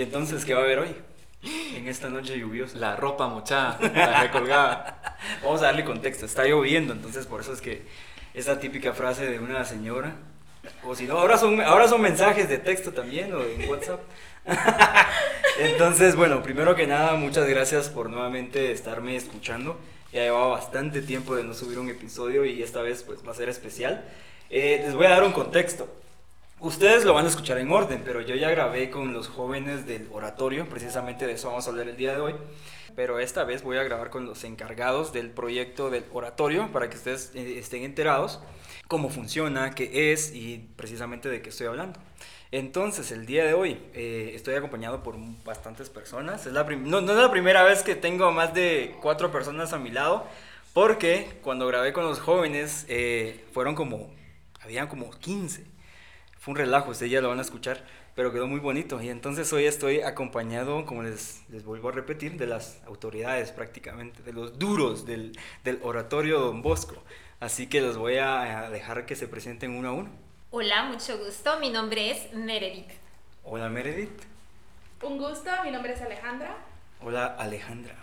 Y entonces, ¿qué va a haber hoy? En esta noche lluviosa. La ropa mochada, la recolgada. Vamos a darle contexto. Está lloviendo, entonces por eso es que esa típica frase de una señora. O si no, ahora son, ahora son mensajes de texto también o en WhatsApp. Entonces, bueno, primero que nada, muchas gracias por nuevamente estarme escuchando. Ya llevaba bastante tiempo de no subir un episodio y esta vez pues va a ser especial. Eh, les voy a dar un contexto. Ustedes lo van a escuchar en orden, pero yo ya grabé con los jóvenes del oratorio, precisamente de eso vamos a hablar el día de hoy. Pero esta vez voy a grabar con los encargados del proyecto del oratorio para que ustedes eh, estén enterados cómo funciona, qué es y precisamente de qué estoy hablando. Entonces, el día de hoy eh, estoy acompañado por bastantes personas. Es la no, no, es la primera vez que tengo más de cuatro personas a mi lado, porque cuando grabé con los jóvenes eh, fueron como, habían como 15 fue un relajo, ustedes ya lo van a escuchar, pero quedó muy bonito. Y entonces hoy estoy acompañado, como les, les vuelvo a repetir, de las autoridades prácticamente, de los duros del, del oratorio Don Bosco. Así que los voy a dejar que se presenten uno a uno. Hola, mucho gusto. Mi nombre es Meredith. Hola Meredith. Un gusto, mi nombre es Alejandra. Hola Alejandra.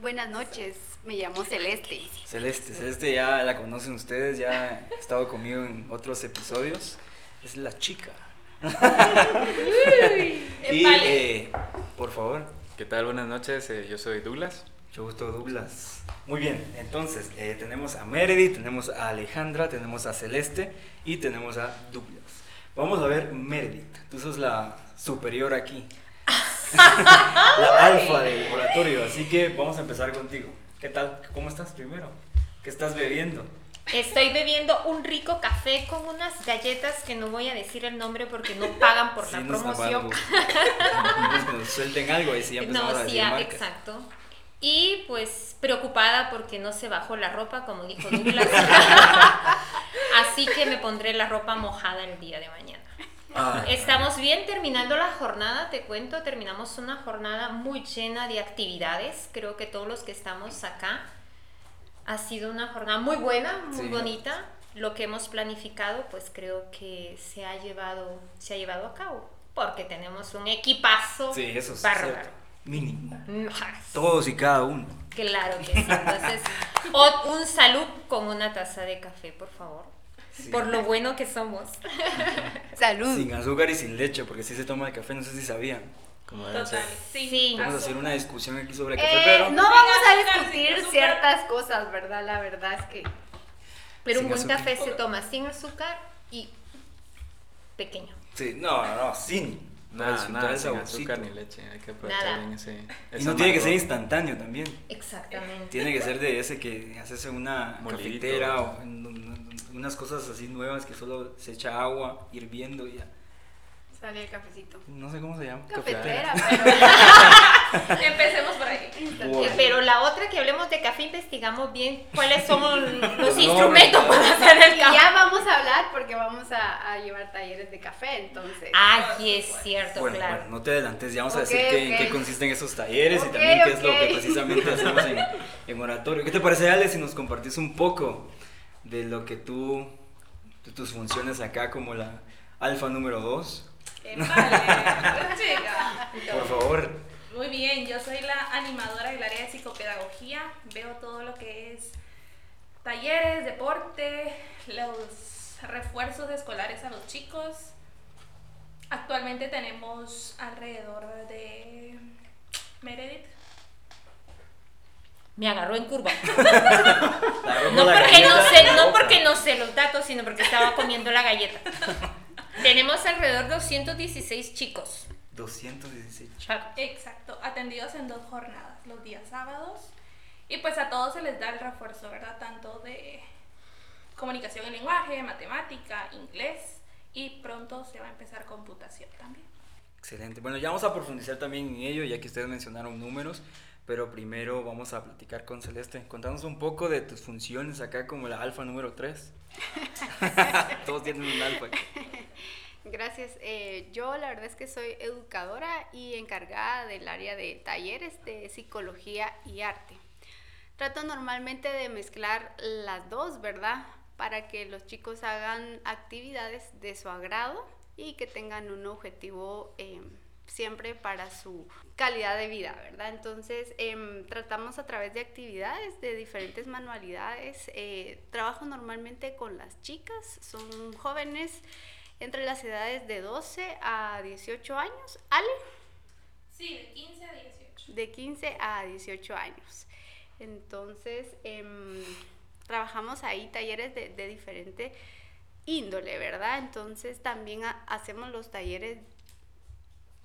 Buenas noches, me llamo Celeste. Celeste, Celeste ya la conocen ustedes, ya ha estado conmigo en otros episodios es la chica. y eh, por favor. ¿Qué tal? Buenas noches, eh, yo soy Douglas. Mucho gusto, Douglas. Muy bien, entonces eh, tenemos a Meredith, tenemos a Alejandra, tenemos a Celeste y tenemos a Douglas. Vamos a ver, Meredith, tú sos la superior aquí, la alfa del oratorio, así que vamos a empezar contigo. ¿Qué tal? ¿Cómo estás primero? ¿Qué estás bebiendo? Estoy bebiendo un rico café con unas galletas que no voy a decir el nombre porque no pagan por la promoción. nos suelten algo y si ya No, sí, exacto. Y pues preocupada porque no se bajó la ropa, como dijo Douglas. Así que me pondré la ropa mojada el día de mañana. Ah. Estamos bien terminando la jornada, te cuento, terminamos una jornada muy llena de actividades. Creo que todos los que estamos acá ha sido una jornada muy buena, muy bonita. Lo que hemos planificado, pues creo que se ha llevado, se ha llevado a cabo, porque tenemos un equipazo sí, eso es Mínimo. Todos y cada uno. Claro que sí. Entonces, un salud con una taza de café, por favor. Por lo bueno que somos. Salud. Sin azúcar y sin leche, porque si se toma el café, no sé si sabían. Total, sí. Vamos a hacer una discusión aquí sobre café, eh, pero... No vamos a discutir ciertas cosas, ¿verdad? La verdad es que... Pero un buen café se toma sin azúcar y pequeño. Sí, no, no, no sin. Nada, nada, sin azúcar ni leche, hay que aprovechar bien ese... Y no tiene que ser instantáneo también. Exactamente. Tiene que ser de ese que haces una cafetera o unas cosas así nuevas que solo se echa agua hirviendo y ya Sale el cafecito. No sé cómo se llama. Cafetera, pero... Empecemos por ahí. Eh, pero la otra que hablemos de café, investigamos bien cuáles son los instrumentos para hacer el café. Y ya vamos a hablar porque vamos a, a llevar talleres de café, entonces. Ah, sí, es cierto, bueno, claro. Bueno, no te adelantes, ya vamos a decir qué, en qué consisten esos talleres y también qué es lo que precisamente hacemos en, en, oratorio. ¿Qué te parece, Ale, si nos compartís un poco de lo que tú, de tus funciones acá como la alfa número 2? Por favor. Muy bien, yo soy la animadora del área de psicopedagogía. Veo todo lo que es talleres, deporte, los refuerzos escolares a los chicos. Actualmente tenemos alrededor de Meredith. Me agarró en curva. no, porque no, sé, no porque no sé los datos, sino porque estaba comiendo la galleta. Tenemos alrededor de 216 chicos. 216 chicos. Exacto, atendidos en dos jornadas, los días sábados. Y pues a todos se les da el refuerzo, ¿verdad? Tanto de comunicación en lenguaje, matemática, inglés y pronto se va a empezar computación también. Excelente. Bueno, ya vamos a profundizar también en ello, ya que ustedes mencionaron números, pero primero vamos a platicar con Celeste. Contanos un poco de tus funciones acá como la alfa número 3. Todos tienen un alfa. Gracias. Eh, yo la verdad es que soy educadora y encargada del área de talleres de psicología y arte. Trato normalmente de mezclar las dos, ¿verdad? Para que los chicos hagan actividades de su agrado y que tengan un objetivo eh, siempre para su calidad de vida, ¿verdad? Entonces, em, tratamos a través de actividades, de diferentes manualidades. Eh, trabajo normalmente con las chicas, son jóvenes entre las edades de 12 a 18 años. ¿Ale? Sí, de 15 a 18. De 15 a 18 años. Entonces, em, trabajamos ahí talleres de, de diferente índole, ¿verdad? Entonces también hacemos los talleres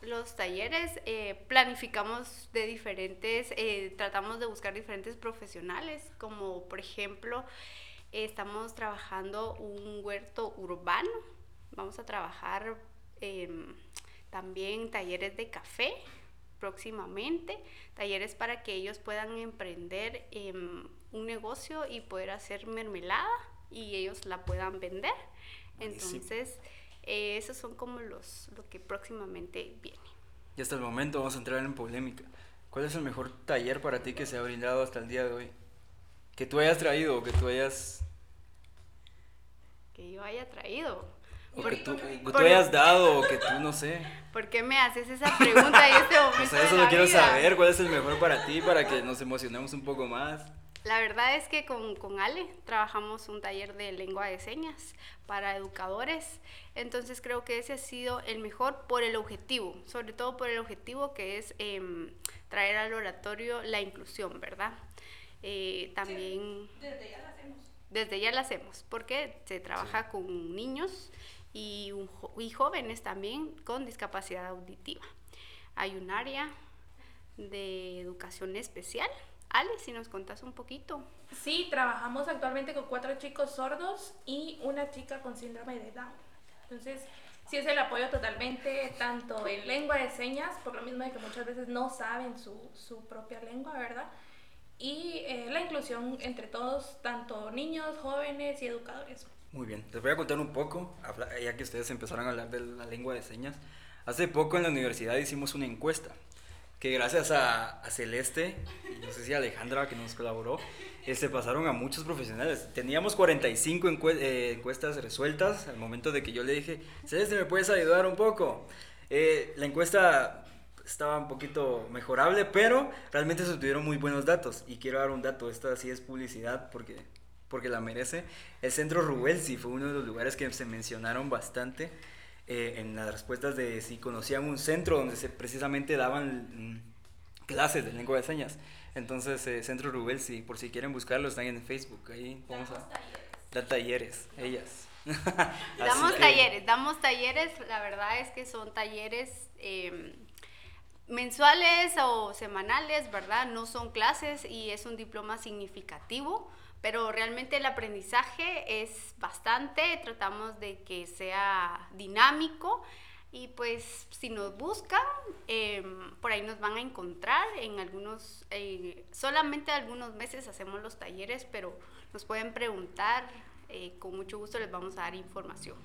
los talleres, eh, planificamos de diferentes, eh, tratamos de buscar diferentes profesionales, como por ejemplo, estamos trabajando un huerto urbano, vamos a trabajar em, también talleres de café próximamente, talleres para que ellos puedan emprender em, un negocio y poder hacer mermelada y ellos la puedan vender. Entonces, eh, esos son como los lo que próximamente viene. Y hasta el momento vamos a entrar en polémica. ¿Cuál es el mejor taller para ti que se ha brindado hasta el día de hoy? Que tú hayas traído que tú hayas... Que yo haya traído. O que tú, hayas dado o que tú no sé. ¿Por qué me haces esa pregunta en este momento? O sea, eso lo quiero saber. ¿Cuál es el mejor para ti para que nos emocionemos un poco más? La verdad es que con, con, Ale trabajamos un taller de lengua de señas para educadores, entonces creo que ese ha sido el mejor por el objetivo, sobre todo por el objetivo que es em, traer al oratorio la inclusión, ¿verdad? Eh, también... desde ya la hacemos. Desde ya la hacemos, porque se trabaja con niños y, y jóvenes también con discapacidad auditiva. Hay un área de educación especial Ale, si nos contas un poquito. Sí, trabajamos actualmente con cuatro chicos sordos y una chica con síndrome de Down. Entonces, sí es el apoyo totalmente, tanto en lengua de señas, por lo mismo de que muchas veces no saben su, su propia lengua, ¿verdad? Y eh, la inclusión entre todos, tanto niños, jóvenes y educadores. Muy bien, les voy a contar un poco, ya que ustedes empezaron a hablar de la lengua de señas. Hace poco en la universidad hicimos una encuesta que gracias a, Celeste, y no sé si Alejandra que nos colaboró, se este, pasaron a muchos profesionales. Teníamos 45 eh, encuestas resueltas al momento de que yo le dije, Celeste, ¿me puedes ayudar un poco? Eh, la encuesta estaba un poquito mejorable, pero realmente se obtuvieron muy buenos datos. Y quiero dar un dato, esta sí es publicidad porque, porque la merece. El centro Rubelsi fue uno de los lugares que se mencionaron bastante eh, en las respuestas de si conocían un centro donde se precisamente daban mm, clases de lengua de señas. Entonces, eh, Centro Rubel, si por si quieren buscarlo, están en Facebook. Ahí vamos a dar talleres, ellas. damos talleres, damos talleres, la verdad es que son talleres em, mensuales o semanales, ¿verdad? No son clases y es un diploma significativo pero realmente el aprendizaje es bastante, tratamos de que sea dinámico y pues si nos buscan, em, por ahí nos van a encontrar en algunos, eh, solamente algunos meses hacemos los talleres, pero nos pueden preguntar, eh, con mucho gusto les vamos a dar información.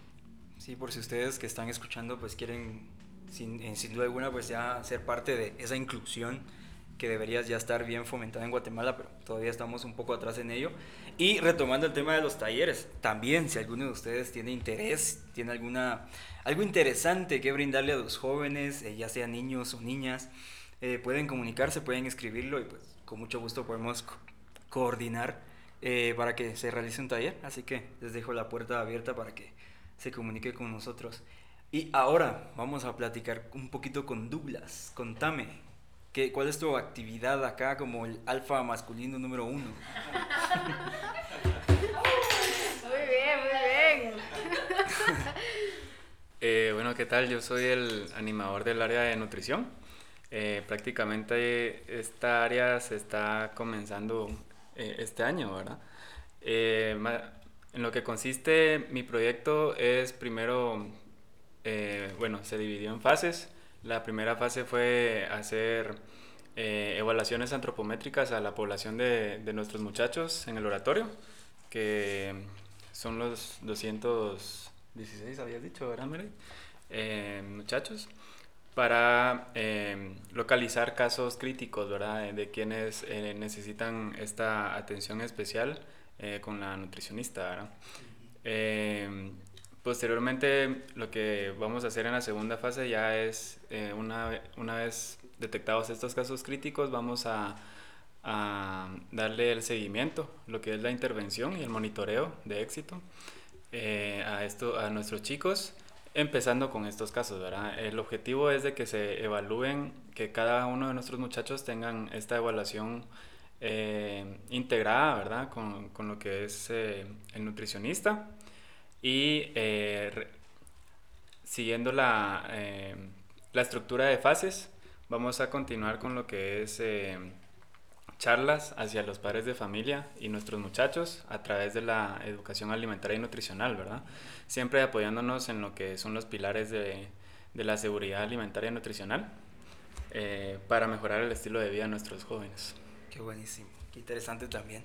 Sí, por si ustedes que están escuchando pues quieren sin, eh, sin duda alguna pues ya ser parte de esa inclusión que deberías ya estar bien fomentada en Guatemala, pero todavía estamos un poco atrás en ello. Y retomando el tema de los talleres, también si alguno de ustedes tiene interés, tiene alguna, algo interesante que brindarle a los jóvenes, eh, ya sean niños o niñas, eh, pueden comunicarse, pueden escribirlo y pues con mucho gusto podemos coordinar eh, para que se realice un taller. Así que les dejo la puerta abierta para que se comunique con nosotros. Y ahora vamos a platicar un poquito con Douglas. Contame, ¿Qué, ¿Cuál es tu actividad acá como el alfa masculino número uno? Muy bien, muy bien. Eh, bueno, ¿qué tal? Yo soy el animador del área de nutrición. Eh, prácticamente esta área se está comenzando eh, este año, ¿verdad? en lo que consiste mi proyecto es primero, bueno, se dividió en fases. La primera fase fue hacer eh, evaluaciones antropométricas a la población de, de, nuestros muchachos en el oratorio, que son los 216, habías dicho, ¿verdad, eh, muchachos, para eh, localizar casos críticos, ¿verdad? De quienes necesitan esta atención especial con la nutricionista, ¿verdad? Posteriormente lo que vamos a hacer en la segunda fase ya es, eh, una, una vez detectados estos casos críticos, vamos a, a, darle el seguimiento, lo que es la intervención y el monitoreo de éxito eh, a, esto, a nuestros chicos, empezando con estos casos, ¿verdad? El objetivo es de que se evalúen, que cada uno de nuestros muchachos tengan esta evaluación eh, integrada, ¿verdad? Con, con, lo que es el nutricionista y siguiendo la, la estructura de fases, vamos a continuar con lo que es charlas hacia los padres de familia y nuestros muchachos a través de la educación alimentaria y nutricional, ¿verdad? Siempre apoyándonos en lo que son los pilares de, de la seguridad alimentaria y nutricional eh, para mejorar el estilo de vida de nuestros jóvenes. Qué buenísimo, qué interesante también.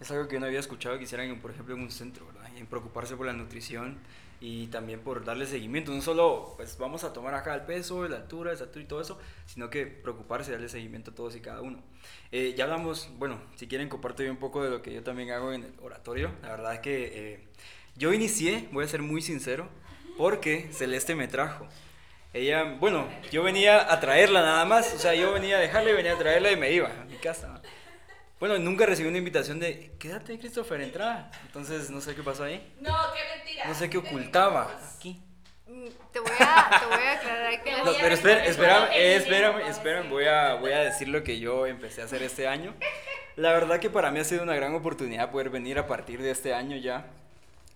Es algo que no había escuchado que hicieran, por ejemplo, en un centro, ¿verdad? Preocuparse por la nutrición y también por darle seguimiento. No solo, pues vamos a tomar acá el peso, la altura, el estatura y todo eso, sino que preocuparse darle seguimiento a todos y cada uno. Eh, ya hablamos, bueno, si quieren comparto un poco de lo que yo también hago en el oratorio. La verdad es que eh, yo inicié, voy a ser muy sincero, porque Celeste me trajo. Ella, bueno, yo venía a traerla nada más, o sea, yo venía a dejarla y venía a traerla y me iba a mi casa. Bueno, nunca recibí una invitación de, quédate, Christopher, entra. Entonces, no sé qué pasó ahí. No, qué mentira. No sé qué ocultaba aquí. Mm, te voy a, te voy a aclarar que... No, pero espera, espérame, espérame, espérame, voy a, voy a decir lo que yo empecé a hacer este año. La verdad que para mí ha sido una gran oportunidad poder venir a partir de este año ya,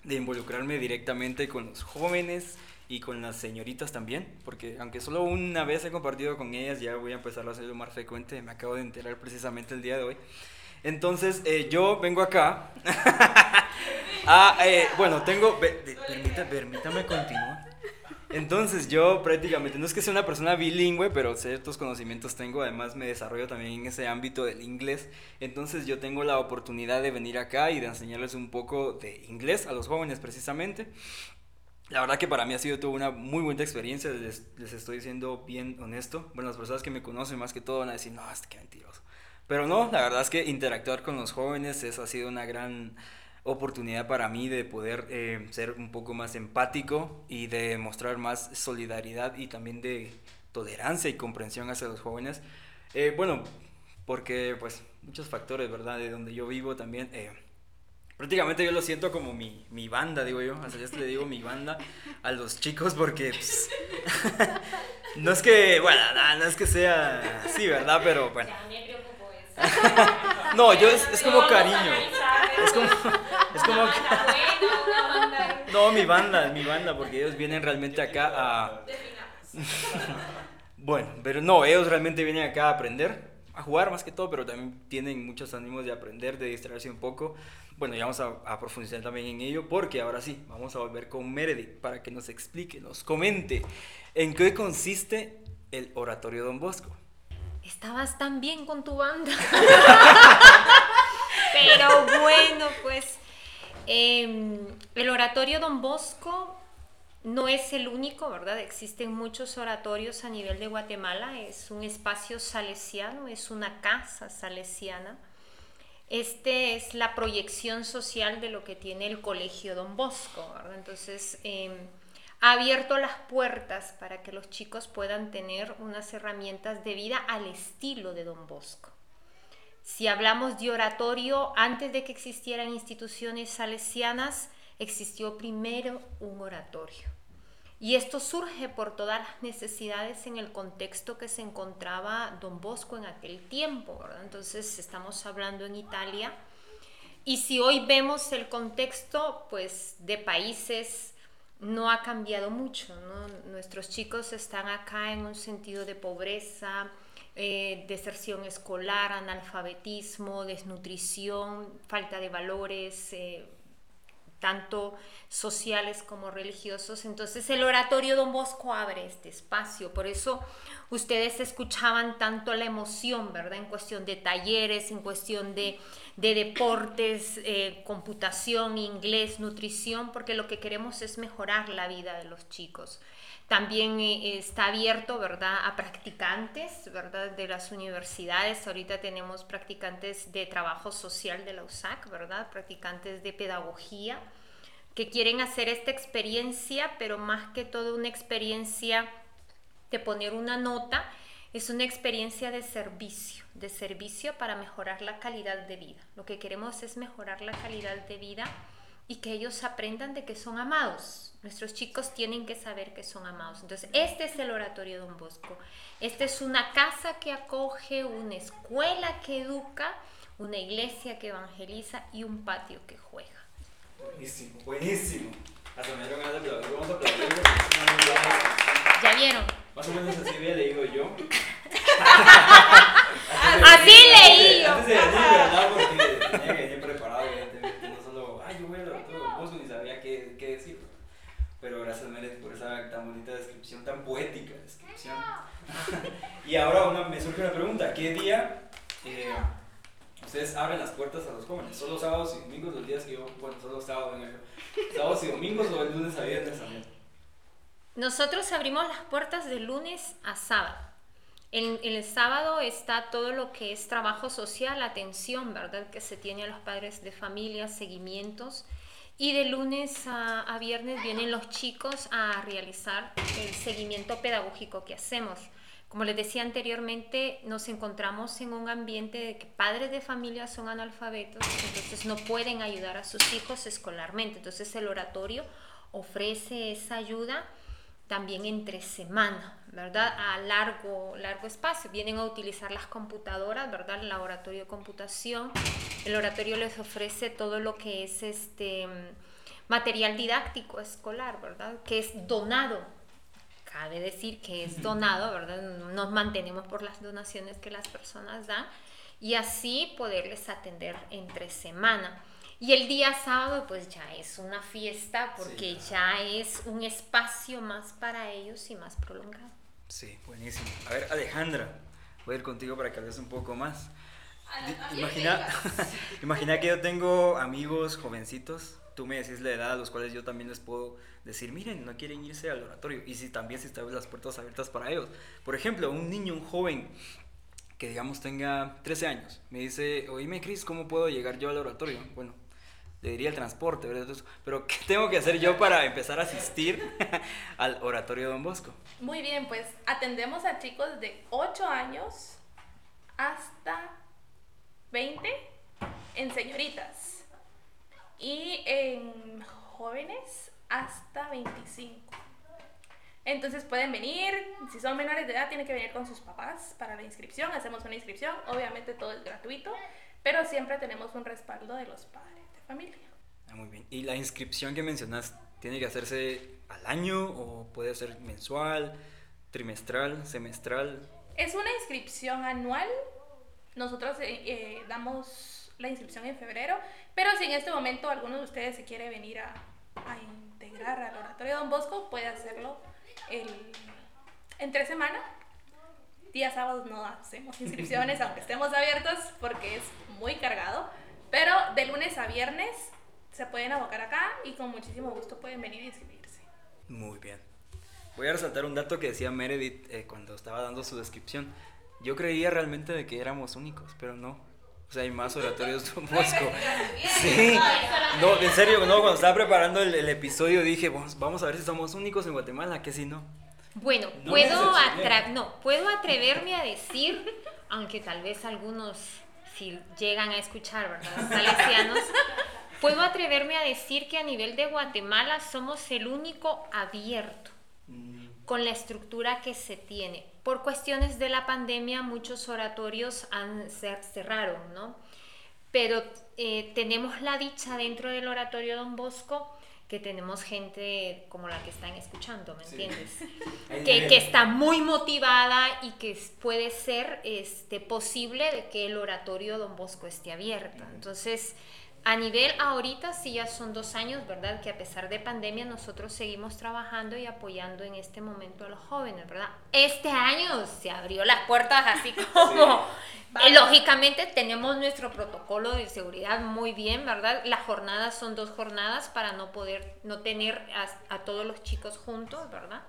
de involucrarme directamente con los jóvenes, y con las señoritas también, porque aunque solo una vez he compartido con ellas, ya voy a empezar a hacerlo más frecuente, me acabo de enterar precisamente el día de hoy. Entonces, eh, yo vengo acá. eh, bueno, tengo. permítame continuar. Entonces, yo prácticamente, no es que sea una persona bilingüe, pero ciertos conocimientos tengo. Además, me desarrollo también en ese ámbito del inglés. Entonces, yo tengo la oportunidad de venir acá y de enseñarles un poco de inglés a los jóvenes, precisamente. La verdad que para mí ha sido toda una muy buena experiencia, les, les, estoy diciendo bien honesto. Bueno, las personas que me conocen más que todo van a decir, no, este que mentiroso. Pero no, la verdad es que interactuar con los jóvenes, eso ha sido una gran oportunidad para mí de poder eh, ser un poco más empático y de mostrar más solidaridad y también de tolerancia y comprensión hacia los jóvenes. Eh, bueno, porque pues muchos factores, ¿verdad? De donde yo vivo también. Eh, prácticamente yo lo siento como mi, mi banda, digo yo. Hasta ya le digo mi banda a los chicos porque pues, no es que, bueno, no, es que sea así, ¿verdad? Pero bueno. No, yo es, es como cariño. Es como, es como No, mi banda, mi banda, porque ellos vienen realmente acá a... bueno, pero no, ellos realmente vienen acá a aprender, a jugar más que todo, pero también tienen muchos ánimos de aprender, de distraerse un poco. Bueno, ya vamos a, profundizar también en ello, porque ahora sí, vamos a volver con Meredith para que nos explique, nos comente en qué consiste el oratorio Don Bosco. Estabas tan bien con tu banda. Pero bueno, pues em, el oratorio Don Bosco no es el único, ¿verdad? Existen muchos oratorios a nivel de Guatemala. Es un espacio salesiano, es una casa salesiana este es la proyección social de lo que tiene el Colegio Don Bosco, Entonces, em, ha abierto las puertas para que los chicos puedan tener unas herramientas de vida al estilo de Don Bosco. Si hablamos de oratorio, antes de que existieran instituciones salesianas, existió primero un oratorio. Y esto surge por todas las necesidades en el contexto que se encontraba Don Bosco en aquel tiempo, Entonces estamos hablando en Italia. Y si hoy vemos el contexto, pues de países no ha cambiado mucho, Nuestros chicos están acá en un sentido de pobreza, eh, deserción escolar, analfabetismo, desnutrición, falta de valores, eh, tanto sociales como religiosos. Entonces el oratorio Don Bosco abre este espacio, por eso ustedes escuchaban tanto la emoción, ¿verdad? En cuestión de talleres, en cuestión de, deportes, eh, computación, inglés, nutrición, porque lo que queremos es mejorar la vida de los chicos. También eh, está abierto, ¿verdad?, a practicantes, ¿verdad?, de las universidades. Ahorita tenemos practicantes de trabajo social de la USAC, ¿verdad?, practicantes de pedagogía que quieren hacer esta experiencia, pero más que todo una experiencia de poner una nota, es una experiencia de servicio, de servicio para mejorar la calidad de vida. Lo que queremos es mejorar la calidad de vida y que ellos aprendan de que son amados. Nuestros chicos tienen que saber que son amados. Entonces, este es el oratorio Don Bosco. Esta es una casa que acoge, una escuela que educa, una iglesia que evangeliza y un patio que juega. Buenísimo, buenísimo. Hasta me dieron ganas de Vamos a aplaudir. ¿Ya vieron? Más o menos así había leído yo. así leí yo. Antes de decir, ¿verdad? Porque tenía que venir preparado, evidentemente. No solo, ay, yo voy a hablar todo Bosco, ni sabía qué, qué decir. Pero gracias, Meret, por esa tan bonita descripción, tan poética descripción. y ahora una, me surge una pregunta. ¿Qué día eh, ustedes abren las puertas a los jóvenes? ¿Son los sábados y domingos los días que yo, bueno, son los sábados, sábados y domingos o el lunes a viernes también? Nosotros abrimos las puertas de lunes a sábado. En, el sábado está todo lo que es trabajo social, atención, ¿verdad? Que se tiene a los padres de familia, seguimientos. Y de lunes a, a, viernes vienen los chicos a realizar el seguimiento pedagógico que hacemos. Como les decía anteriormente, nos encontramos en un ambiente de que padres de familia son analfabetos, entonces no pueden ayudar a sus hijos escolarmente. Entonces el oratorio ofrece esa ayuda también entre semana, ¿verdad? A largo, largo espacio. Vienen a utilizar las computadoras, ¿verdad? El laboratorio de computación. El oratorio les ofrece todo lo que es este material didáctico escolar, ¿verdad? Que es donado. Cabe decir que es donado, ¿verdad? Nos mantenemos por las donaciones que las personas dan y así poderles atender entre semana. Y el día sábado pues ya es una fiesta porque ya es un espacio más para ellos y más prolongado. Sí, buenísimo. A ver, Alejandra, voy a ir contigo para que hables un poco más. Imagina, imagina que yo tengo amigos jovencitos, tú me decís la edad a los cuales yo también les puedo decir, miren, no quieren irse al oratorio. Y si también si están las puertas abiertas para ellos. Por ejemplo, un niño, un joven que digamos tenga 13 años, me dice, oíme Cris, ¿cómo puedo llegar yo al oratorio? Bueno, le diría el transporte, ¿verdad? Pero, ¿qué tengo que hacer yo para empezar a asistir al oratorio Don Bosco? Muy bien, pues atendemos a chicos de 8 años hasta 20 en señoritas y en jóvenes hasta 25. Entonces pueden venir, si son menores de edad, tienen que venir con sus papás para la inscripción. Hacemos una inscripción, obviamente todo es gratuito, pero siempre tenemos un respaldo de los padres familia. Ah, muy bien. ¿Y la inscripción que mencionas tiene que hacerse al año o puede ser mensual, trimestral, semestral? Es una inscripción anual. Nosotros eh, eh, damos la inscripción en febrero, pero si en este momento alguno de ustedes se quiere venir a, a integrar al oratorio Don Bosco, puede hacerlo el, en tres semanas. Días sábados no hacemos inscripciones, aunque estemos abiertos, porque es muy cargado pero de lunes a viernes se pueden abocar acá y con muchísimo gusto pueden venir y inscribirse. Muy bien. Voy a resaltar un dato que decía Meredith eh, cuando estaba dando su descripción. Yo creía realmente de que éramos únicos, pero no. O sea, hay más oratorios de Bosco. Sí. No, en serio, no, cuando estaba preparando el, episodio dije, vamos, vamos, a ver si somos únicos en Guatemala, que si no. Bueno, puedo, no, puedo atreverme a decir, aunque tal vez algunos si llegan a escuchar, ¿verdad? Salesianos, puedo atreverme a decir que a nivel de Guatemala somos el único abierto mm. con la estructura que se tiene. Por cuestiones de la pandemia, muchos oratorios han, cerraron, ¿no? Pero eh, tenemos la dicha dentro del oratorio Don Bosco que tenemos gente como la que están escuchando, ¿me entiendes? que, que, está muy motivada y que puede ser este, posible de que el oratorio Don Bosco esté abierto. Entonces, a nivel ahorita sí ya son dos años, ¿verdad? Que a pesar de pandemia nosotros seguimos trabajando y apoyando en este momento a los jóvenes, ¿verdad? Este año se abrió las puertas así como... Lógicamente tenemos nuestro protocolo de seguridad muy bien, ¿verdad? Las jornadas son dos jornadas para no poder, no tener a, todos los chicos juntos, ¿verdad?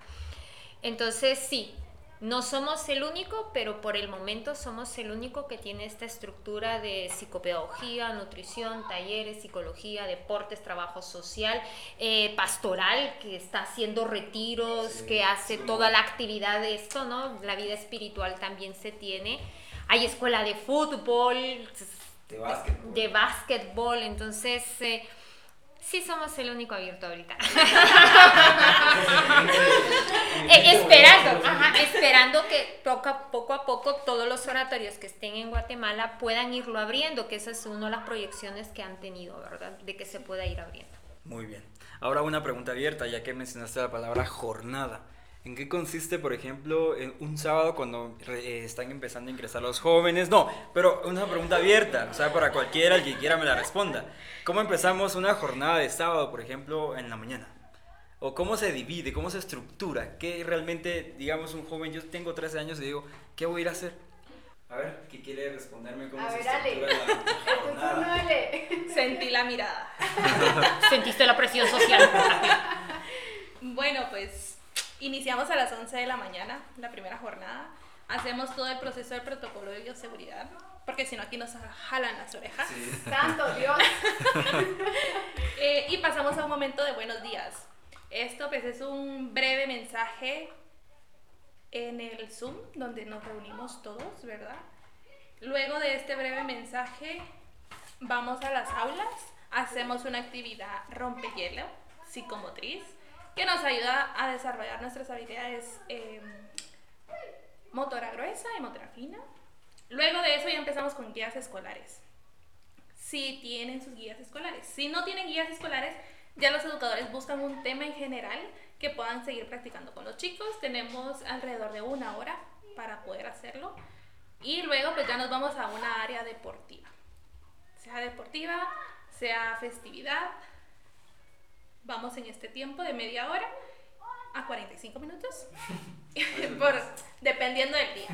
Entonces sí, No somos el único, pero por el momento somos el único que tiene esta estructura de psicopedagogía, nutrición, talleres, psicología, deportes, trabajo social, eh, pastoral, que está haciendo retiros, que hace toda la actividad de esto, ¿no? La vida espiritual también se tiene. Hay escuela de fútbol, de básquetbol, de básquetbol entonces... Eh, Sí, somos el único abierto ahorita. Eh, esperando, esperando que poco a, poco a poco todos los oratorios que estén en Guatemala puedan irlo abriendo, que esa es una de las proyecciones que han tenido, ¿verdad? De que se pueda ir abriendo. Muy bien. Ahora una pregunta abierta, ya que mencionaste la palabra jornada. ¿En qué consiste, por ejemplo, en un sábado cuando eh, están empezando a ingresar los jóvenes? No, pero una pregunta abierta, o sea, para cualquiera, el que quiera me la responda. ¿Cómo empezamos una jornada de sábado, por ejemplo, en la mañana? ¿O cómo se divide, cómo se estructura? ¿Qué realmente, digamos, un joven, yo tengo 13 años y digo, ¿qué voy a ir a hacer? A ver, ¿qué quiere responderme? ¿Cómo se estructura la Sentí la mirada. Sentiste la presión social. bueno, pues Iniciamos a las 11 de la mañana, la primera jornada. Hacemos todo el proceso del protocolo de bioseguridad, porque si no aquí nos jalan las orejas. ¡Santo Dios! Eh, y pasamos a un momento de buenos días. Esto pues es un breve mensaje en el Zoom, donde nos reunimos todos, ¿verdad? Luego de este breve mensaje, vamos a las aulas, hacemos una actividad rompehielo, psicomotriz, que nos ayuda a desarrollar nuestras habilidades eh, motora gruesa y motora fina. Luego de eso ya empezamos con guías escolares. Si tienen sus guías escolares. Si no tienen guías escolares, ya los educadores buscan un tema en general que puedan seguir practicando con los chicos. Tenemos alrededor de una hora para poder hacerlo. Y luego pues ya nos vamos a una área deportiva. Sea deportiva, sea festividad, vamos en este tiempo de media hora a 45 minutos, por, dependiendo del día.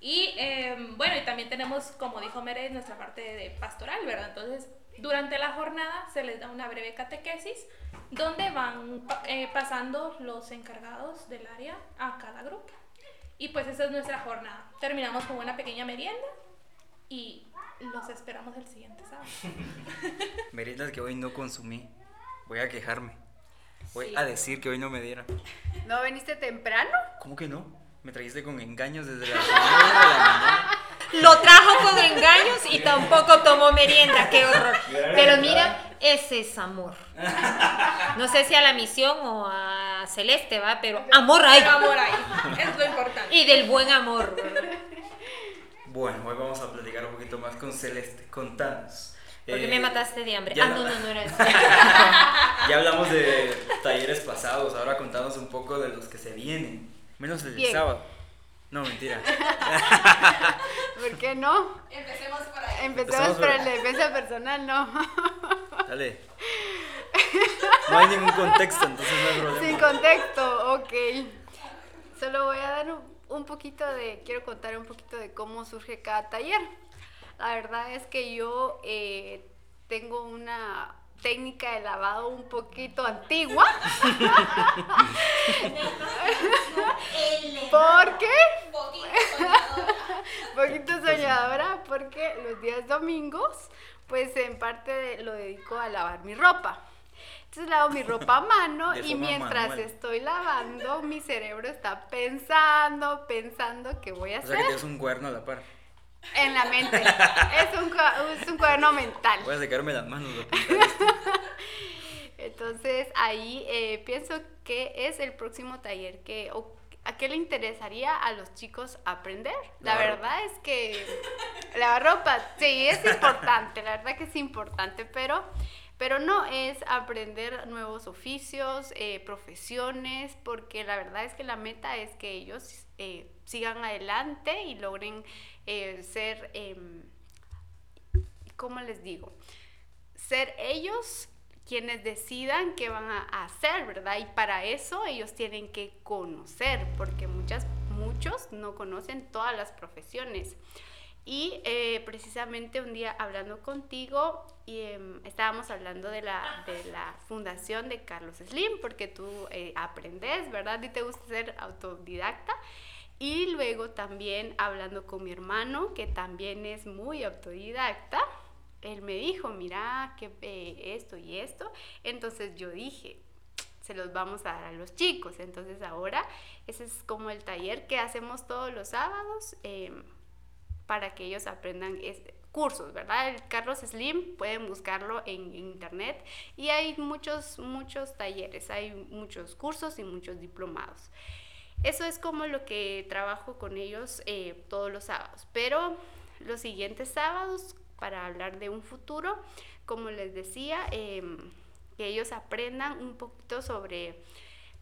Y em, bueno, y también tenemos, como dijo Mere, nuestra parte de pastoral, ¿verdad? Entonces, durante la jornada se les da una breve catequesis donde van eh, pasando los encargados del área a cada grupo. Y pues esa es nuestra jornada. Terminamos con una pequeña merienda y los esperamos el siguiente sábado. Meriendas que hoy no consumí. Voy a quejarme. Voy a decir que hoy no me dieron. ¿No veniste temprano? ¿Cómo que no? Me trajiste con engaños desde la mañana. Lo trajo con engaños y tampoco tomó merienda, qué horror. Pero mira, ese es amor. No sé si a la misión o a Celeste, va, pero amor hay. Amor hay, es lo importante. Y del buen amor. Bueno, hoy vamos a platicar un poquito más con Celeste. Contanos. ¿Por qué me eh, mataste de hambre? Ah, no, no, no era eso. ya hablamos de talleres pasados, ahora contanos un poco de los que se vienen. Menos el sábado. No, mentira. ¿Por qué no? Empecemos por ahí. Empecemos, por, el defensa personal, no. Dale. No hay ningún contexto, entonces no hay problema. Sin contexto, ok. Solo voy a dar un, un poquito de, quiero contar un poquito de cómo surge cada taller. La verdad es que yo eh, tengo una técnica de lavado un poquito antigua. ¿Por qué? Poquito soñadora. porque los días domingos, pues en parte lo dedico a lavar mi ropa. Entonces lavo mi ropa a mano y mientras estoy lavando, mi cerebro está pensando, pensando qué voy a hacer. O sea que un cuerno a la par. En la mente. es, un, es un cuaderno mental. Voy a secarme las manos. Entonces ahí eh, pienso que es el próximo taller que... ¿A qué le interesaría a los chicos aprender? La, verdad es que la ropa, sí, es importante, la verdad que es importante, pero pero no es aprender nuevos oficios, eh, profesiones, porque la verdad es que la meta es que ellos eh, sigan adelante y logren eh, ser, em, ¿cómo les digo? Ser ellos quienes decidan qué van a hacer, ¿verdad? Y para eso ellos tienen que conocer, porque muchas, muchos no conocen todas las profesiones. Y eh, precisamente un día hablando contigo, y, em, estábamos hablando de la, de la fundación de Carlos Slim, porque tú eh, aprendes, ¿verdad? Y te gusta ser autodidacta. Y luego también hablando con mi hermano, que también es muy autodidacta, él me dijo, mira, que esto y esto. Entonces yo dije, se los vamos a dar a los chicos. Entonces ahora ese es como el taller que hacemos todos los sábados em, para que ellos aprendan este, cursos, ¿verdad? El Carlos Slim, pueden buscarlo en, internet y hay muchos, muchos talleres, hay muchos cursos y muchos diplomados. Eso es como lo que trabajo con ellos eh, todos los sábados. Pero los siguientes sábados, para hablar de un futuro, como les decía, em, que ellos aprendan un poquito sobre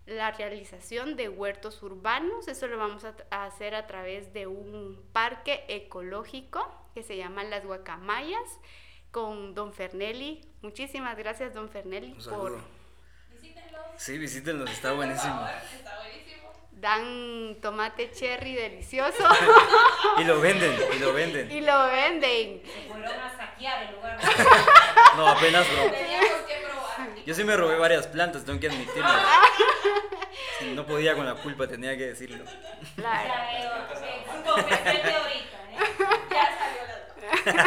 la realización de huertos urbanos. Eso lo vamos a, hacer a través de un parque ecológico que se llama Las Guacamayas con Don Fernelli. Muchísimas gracias, Don Fernelli, por... Visítenlos. Sí, visítenlos, está buenísimo. Está buenísimo. Dan tomate cherry delicioso. y lo venden, y lo venden. Y lo venden. Se fueron a saquear el lugar. no, apenas bro. Yo sí me robé varias plantas, tengo que admitirlo. no podía con la culpa, tenía que decirlo. Claro. Ya salió la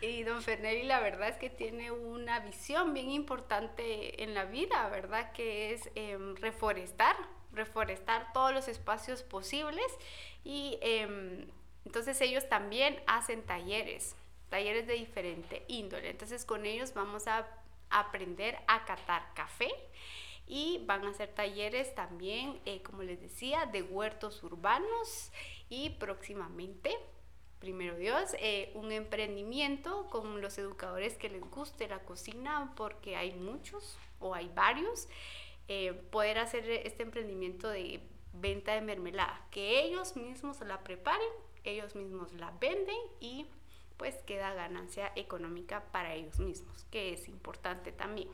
Y don Fernelli la verdad es que tiene una visión bien importante en la vida, ¿verdad? Que es em, reforestar, reforestar todos los espacios posibles y em, entonces ellos también hacen talleres talleres de diferente índole. Entonces con ellos vamos a aprender a catar café y van a hacer talleres también, eh, como les decía, de huertos urbanos y próximamente, primero Dios, eh, un emprendimiento con los educadores que les guste la cocina, porque hay muchos o hay varios, eh, poder hacer este emprendimiento de venta de mermelada, que ellos mismos la preparen, ellos mismos la venden y pues queda ganancia económica para ellos mismos, que es importante también.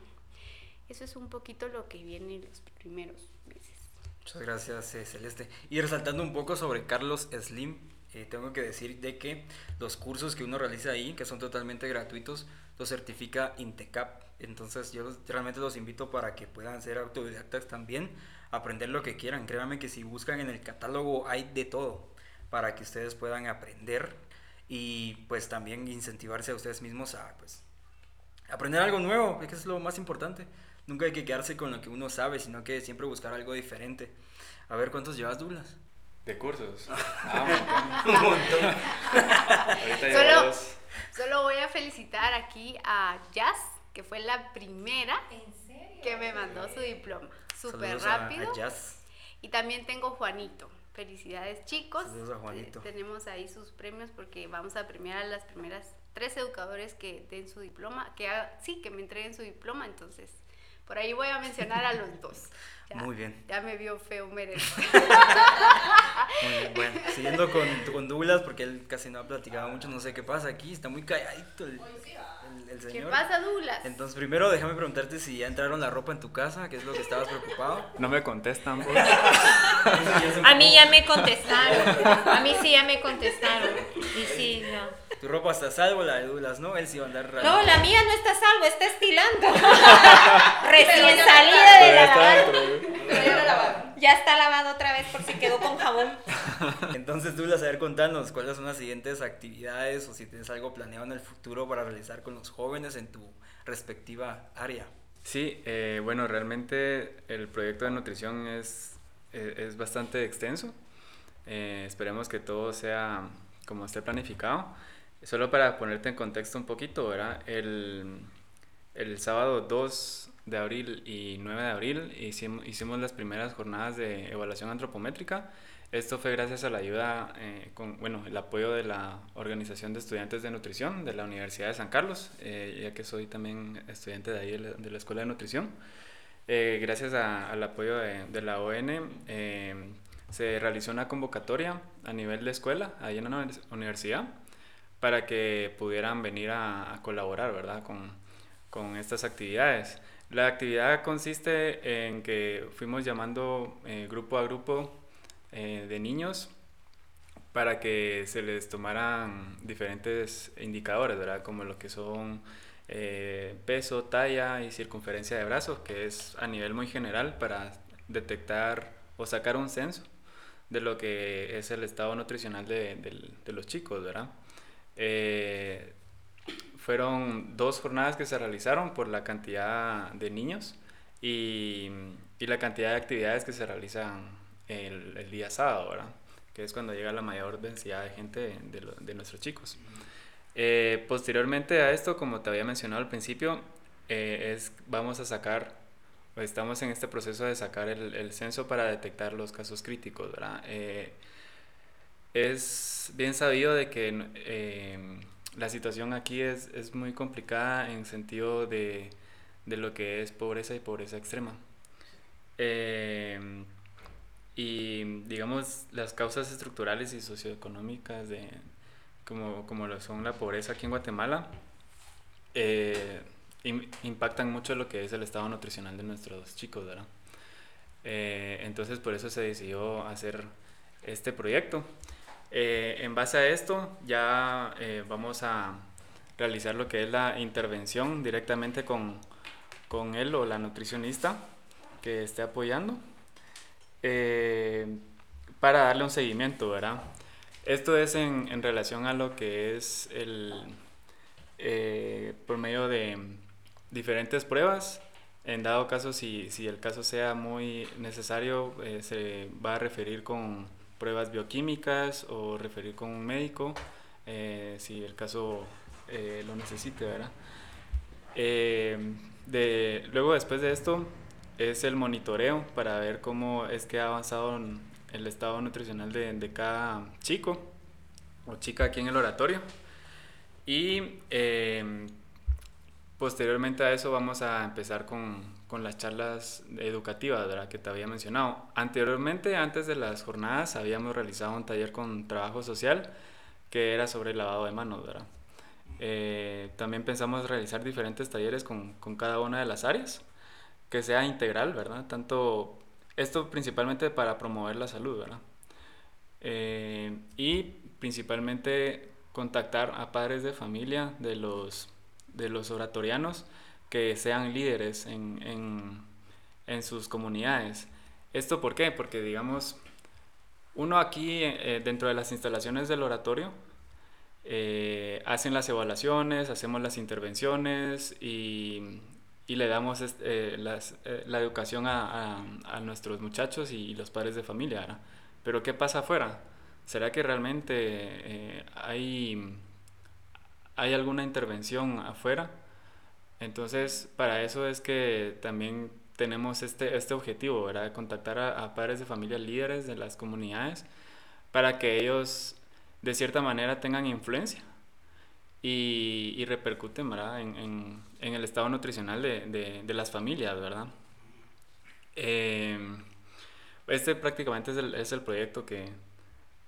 Eso es un poquito lo que viene en los primeros meses. Muchas gracias, eh, Celeste. Y resaltando un poco sobre Carlos Slim, eh, tengo que decir de que los cursos que uno realiza ahí, que son totalmente gratuitos, los certifica Intecap. Entonces yo realmente los invito para que puedan ser autodidactas también, aprender lo que quieran. Créanme que si buscan en el catálogo hay de todo para que ustedes puedan aprender y pues también incentivarse a ustedes mismos a pues aprender algo nuevo, que es lo más importante. Nunca hay que quedarse con lo que uno sabe, sino que siempre buscar algo diferente. A ver, ¿cuántos llevas, Douglas? De cursos. Ah, un montón. Ahorita solo, solo voy a felicitar aquí a Jazz, que fue la primera que me mandó su diploma. Súper rápido. Y también tengo Juanito. Felicidades chicos. Eh, tenemos ahí sus premios porque vamos a premiar a las primeras tres educadores que den su diploma, que sí, que me entreguen su diploma, entonces por ahí voy a mencionar a los dos. Muy bien. Ya me vio feo Meredith. Muy bien, bueno, siguiendo con, con Douglas, porque él casi no ha platicado mucho, no sé qué pasa aquí, está muy calladito el, el, señor. ¿Qué pasa, Douglas? Entonces, primero déjame preguntarte si ya entraron la ropa en tu casa, que es lo que estabas preocupado. No me contestan. a mí ya me contestaron, a mí sí ya me contestaron, y sí, no. Tu ropa está a salvo, la de Douglas, ¿no? Él sí va a andar raro. No, la mía no está a salvo, está estilando. Recién salida de la lavado. Ya está lavado otra vez por si quedó con jabón. Entonces, Douglas, a ver, contanos cuáles son las siguientes actividades o si tienes algo planeado en el futuro para realizar con los jóvenes en tu respectiva área. Sí, eh, bueno, realmente el proyecto de nutrición es, eh, es bastante extenso. Eh, esperemos que todo sea como esté planificado. Solo para ponerte en contexto un poquito, ¿verdad? El, el sábado 2 de abril y 9 de abril hicimos, hicimos las primeras jornadas de evaluación antropométrica. Esto fue gracias a la ayuda, eh, con, bueno, el apoyo de la Organización de Estudiantes de Nutrición de la Universidad de San Carlos, eh, ya que soy también estudiante de ahí de la, Escuela de Nutrición. Eh, gracias al apoyo de, de la ON, se realizó una convocatoria a nivel de escuela, ahí en la universidad, para que pudieran venir a, colaborar, ¿verdad? Con, con, estas actividades. La actividad consiste en que fuimos llamando eh, grupo a grupo eh, de niños para que se les tomaran diferentes indicadores, ¿verdad? Como lo que son eh, peso, talla y circunferencia de brazos, que es a nivel muy general para detectar o sacar un censo de lo que es el estado nutricional de, los chicos, ¿verdad? Eh, fueron dos jornadas que se realizaron por la cantidad de niños y, la cantidad de actividades que se realizan el, día sábado, ¿verdad? Que es cuando llega la mayor densidad de gente de, nuestros chicos. Eh, posteriormente a esto, como te había mencionado al principio, eh, es, vamos a sacar, estamos en este proceso de sacar el, censo para detectar los casos críticos, ¿verdad? Es bien sabido de que la situación aquí es, es, muy complicada en sentido de, de, lo que es pobreza y pobreza extrema. y digamos, las causas estructurales y socioeconómicas de, como, como lo son la pobreza aquí en Guatemala, eh, impactan mucho lo que es el estado nutricional de nuestros chicos, ¿verdad? Eh, entonces por eso se decidió hacer este proyecto. Eh, en base a esto ya vamos a realizar lo que es la intervención directamente con, con él o la nutricionista que esté apoyando para darle un seguimiento, ¿verdad? Esto es en, en relación a lo que es el, eh, por medio de diferentes pruebas. En dado caso, si, si el caso sea muy necesario, eh, se va a referir con pruebas bioquímicas o referir con un médico, eh, si el caso lo necesite, ¿verdad? de, luego, después de esto, es el monitoreo para ver cómo es que ha avanzado el estado nutricional de, de cada chico o chica aquí en el oratorio. Y eh, posteriormente a eso vamos a empezar con, con las charlas educativas ¿verdad? que te había mencionado. Anteriormente, antes de las jornadas, habíamos realizado un taller con trabajo social que era sobre el lavado de manos. ¿verdad? Eh, también pensamos realizar diferentes talleres con, con, cada una de las áreas, que sea integral, ¿verdad? Tanto esto principalmente para promover la salud, ¿verdad? Eh, y principalmente contactar a padres de familia de los, de los oratorianos que sean líderes en, en, en sus comunidades. ¿Esto por qué? Porque digamos, uno aquí eh, dentro de las instalaciones del oratorio eh, hacen las evaluaciones, hacemos las intervenciones y, y le damos las, la educación a, a, a, nuestros muchachos y los padres de familia. Pero ¿qué pasa afuera? ¿Será que realmente eh, hay, hay alguna intervención afuera? Entonces, para eso es que también tenemos este, este objetivo, ¿verdad? De contactar a, padres de familia líderes de las comunidades para que ellos, de cierta manera, tengan influencia y, y repercuten, ¿verdad? En, en, en, el estado nutricional de, de, de las familias, ¿verdad? Eh, este prácticamente es el, es el proyecto que,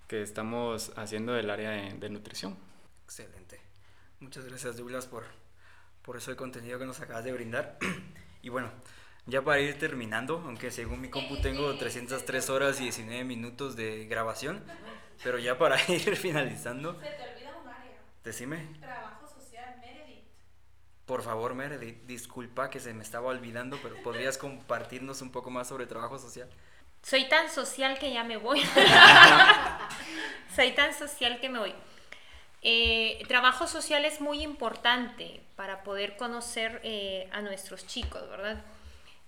que estamos haciendo del área de, nutrición. Excelente. Muchas gracias Douglas por, por eso el contenido que nos acabas de brindar. y bueno, ya para ir terminando, aunque según mi compu tengo 303 horas y 19 minutos de grabación, pero ya para ir finalizando. Se te olvida un área. Decime. Trabajo social, Meredith. Por favor, Meredith, disculpa que se me estaba olvidando, pero ¿podrías compartirnos un poco más sobre trabajo social? Soy tan social que ya me voy. Soy tan social que me voy. Eh, trabajo social es muy importante para poder conocer eh, a nuestros chicos, ¿verdad?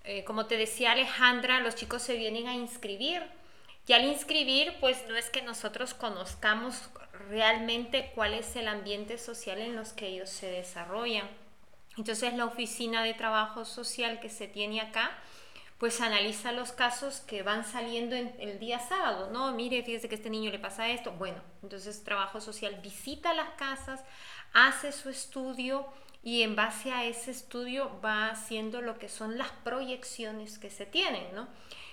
Eh, como te decía Alejandra, los chicos se vienen a inscribir y al inscribir, pues no es que nosotros conozcamos realmente cuál es el ambiente social en los que ellos se desarrollan. Entonces la oficina de trabajo social que se tiene acá, pues analiza los casos que van saliendo en el día sábado, ¿no? Mire, fíjese que este niño le pasa esto. Bueno, entonces trabajo social visita las casas, hace su estudio y en base a ese estudio va haciendo lo que son las proyecciones que se tienen, ¿no?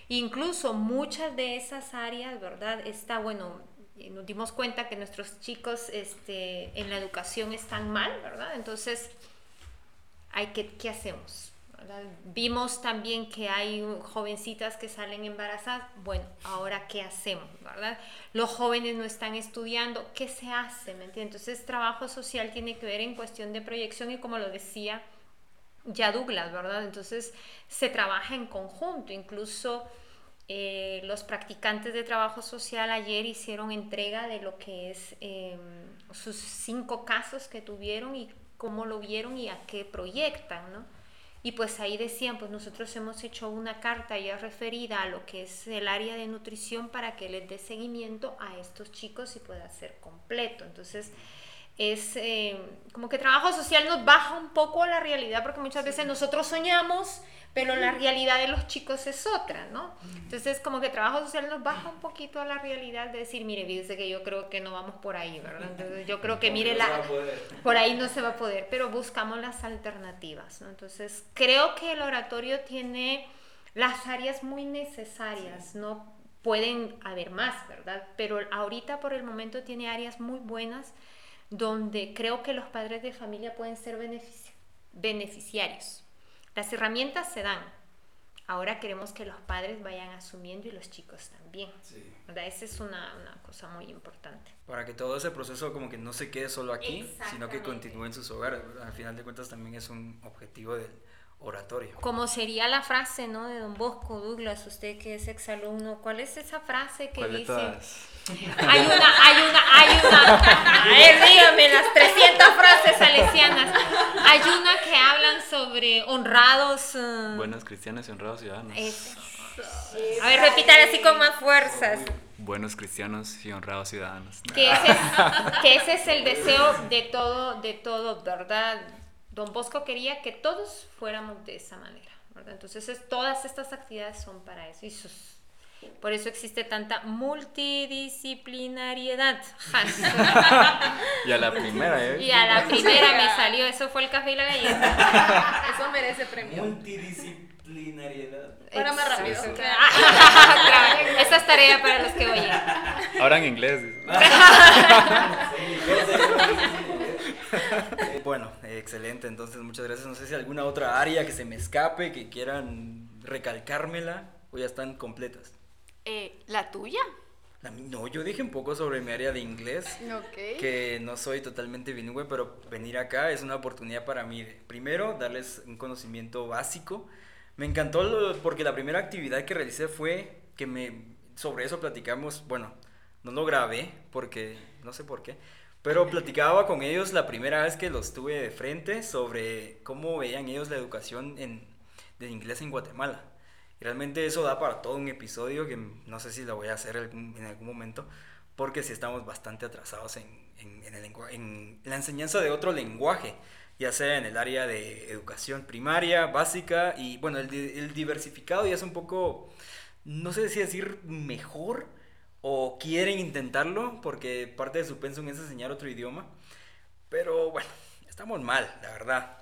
Incluso muchas de esas áreas, ¿verdad? Está, bueno, nos dimos cuenta que nuestros chicos este, en la educación están mal, ¿verdad? Entonces, hay que, ¿qué hacemos? Vimos también que hay jovencitas que salen embarazadas. Bueno, ahora qué hacemos, ¿verdad? Los jóvenes no están estudiando. ¿Qué se hace? ¿Me Entonces, trabajo social tiene que ver en cuestión de proyección y como lo decía ya Douglas, ¿verdad? Entonces, se trabaja en conjunto. Incluso eh, los practicantes de trabajo social ayer hicieron entrega de lo que es em, sus cinco casos que tuvieron y cómo lo vieron y a qué proyectan, ¿no? Y pues ahí decían, pues nosotros hemos hecho una carta ya referida a lo que es el área de nutrición para que les dé seguimiento a estos chicos y pueda ser completo. Entonces, es eh, como que trabajo social nos baja un poco a la realidad porque muchas veces nosotros soñamos pero la realidad de los chicos es otra, ¿no? Entonces, como que trabajo social nos baja un poquito a la realidad de decir, mire, fíjese que yo creo que no vamos por ahí, ¿verdad? Entonces, yo creo que, mire, la, por ahí no se va a poder, pero buscamos las alternativas, ¿no? Entonces, creo que el oratorio tiene las áreas muy necesarias, ¿no? Pueden haber más, ¿verdad? Pero ahorita, por el momento, tiene áreas muy buenas donde creo que los padres de familia pueden ser beneficiarios. Las herramientas se dan. Ahora queremos que los padres vayan asumiendo y los chicos también. Sí. Esa es una, una, cosa muy importante. Para que todo ese proceso como que no se quede solo aquí, sino que continúe en sus hogares. Al final de cuentas también es un objetivo del oratorio. Como sería la frase, ¿no? De don Bosco Douglas, usted que es exalumno, ¿cuál es esa frase que dice? Hay una, hay una, hay una. A ver, dígame las 300 frases salesianas. Hay una que hablan sobre honrados. Uh, Buenos cristianos y honrados ciudadanos. A ver, repítale así con más fuerzas. Buenos cristianos y honrados ciudadanos. Que ese, es, que ese es el deseo de todo, de todo, ¿verdad? Don Bosco quería que todos fuéramos de esa manera, ¿verdad? Entonces todas estas actividades son para eso y por eso existe tanta multidisciplinariedad. y a la primera, ¿eh? Y a la primera me salió, eso fue el café y la galleta. Eso merece premio. Multidisciplinariedad. Ahora más rápido. Esa es tarea para los que oyen. Ahora en inglés. Bueno, excelente. Entonces, muchas gracias. No sé si alguna otra área que se me escape, que quieran recalcármela, o ya están completas. Eh, ¿La tuya? no, yo dije un poco sobre mi área de inglés, que no soy totalmente bilingüe, pero venir acá es una oportunidad para mí. primero, darles un conocimiento básico. Me encantó porque la primera actividad que realicé fue que me sobre eso platicamos, bueno, no lo grabé porque no sé por qué, pero platicaba con ellos la primera vez que los tuve de frente sobre cómo veían ellos la educación en, de inglés en Guatemala. Y realmente eso da para todo un episodio que no sé si lo voy a hacer en algún momento, porque sí estamos bastante atrasados en, en, el, en la enseñanza de otro lenguaje, ya sea en el área de educación primaria, básica, y bueno, el, el diversificado ya es un poco, no sé si decir mejor, o quieren intentarlo porque parte de su pensum es enseñar otro idioma. Pero bueno, estamos mal, la verdad.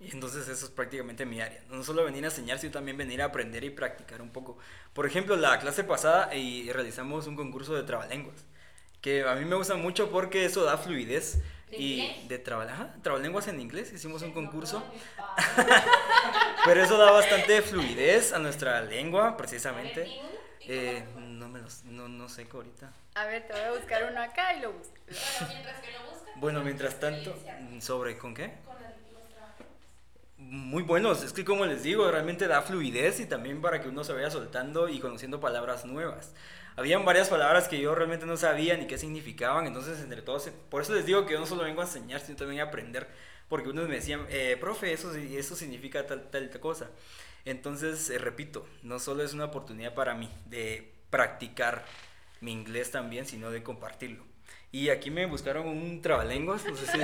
Y entonces eso es prácticamente mi área. No solo venir a enseñar, sino también venir a aprender y practicar un poco. Por ejemplo, la clase pasada y realizamos un concurso de trabalenguas, que a mí me gusta mucho porque eso da fluidez. y de trabalenguas en inglés, hicimos un concurso. Pero eso da bastante fluidez a nuestra lengua, precisamente. Eh, me los, no, no sé ahorita. A ver, te voy a buscar uno acá y lo busco. Bueno, mientras que lo buscas. Bueno, mientras tanto, ¿sobre con qué? Con Muy buenos, es que como les digo, realmente da fluidez y también para que uno se vaya soltando y conociendo palabras nuevas. Habían varias palabras que yo realmente no sabía ni qué significaban, entonces entre todos, por eso les digo que yo no solo vengo a enseñar, sino también a aprender, porque unos me decían, eh, profe, eso, eso significa tal, tal, tal cosa. Entonces, eh, repito, no solo es una oportunidad para mí de practicar mi inglés también, sino de compartirlo. Y aquí me buscaron un trabalenguas, no sé si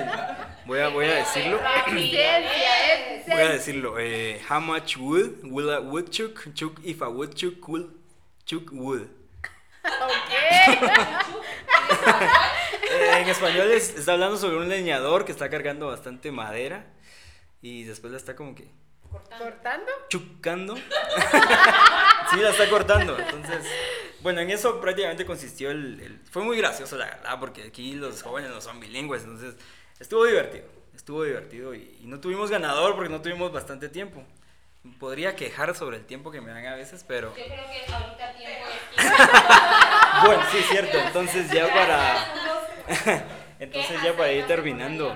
voy a, voy a decirlo. voy a decirlo. Eh, how much wood will a woodchuck chuck if a woodchuck could chuck wood? Eh, en español está hablando sobre un leñador que está cargando bastante madera y después la está como que ¿Cortando? Chucando. sí, la está cortando. Entonces, bueno, en eso prácticamente consistió el, Fue muy gracioso, la verdad, porque aquí los jóvenes no son bilingües. Entonces, estuvo divertido. Estuvo divertido y, no tuvimos ganador porque no tuvimos bastante tiempo. Podría quejar sobre el tiempo que me dan a veces, pero... Yo creo que ahorita tiempo es... bueno, sí, cierto. Entonces ya para... Entonces ya para ir terminando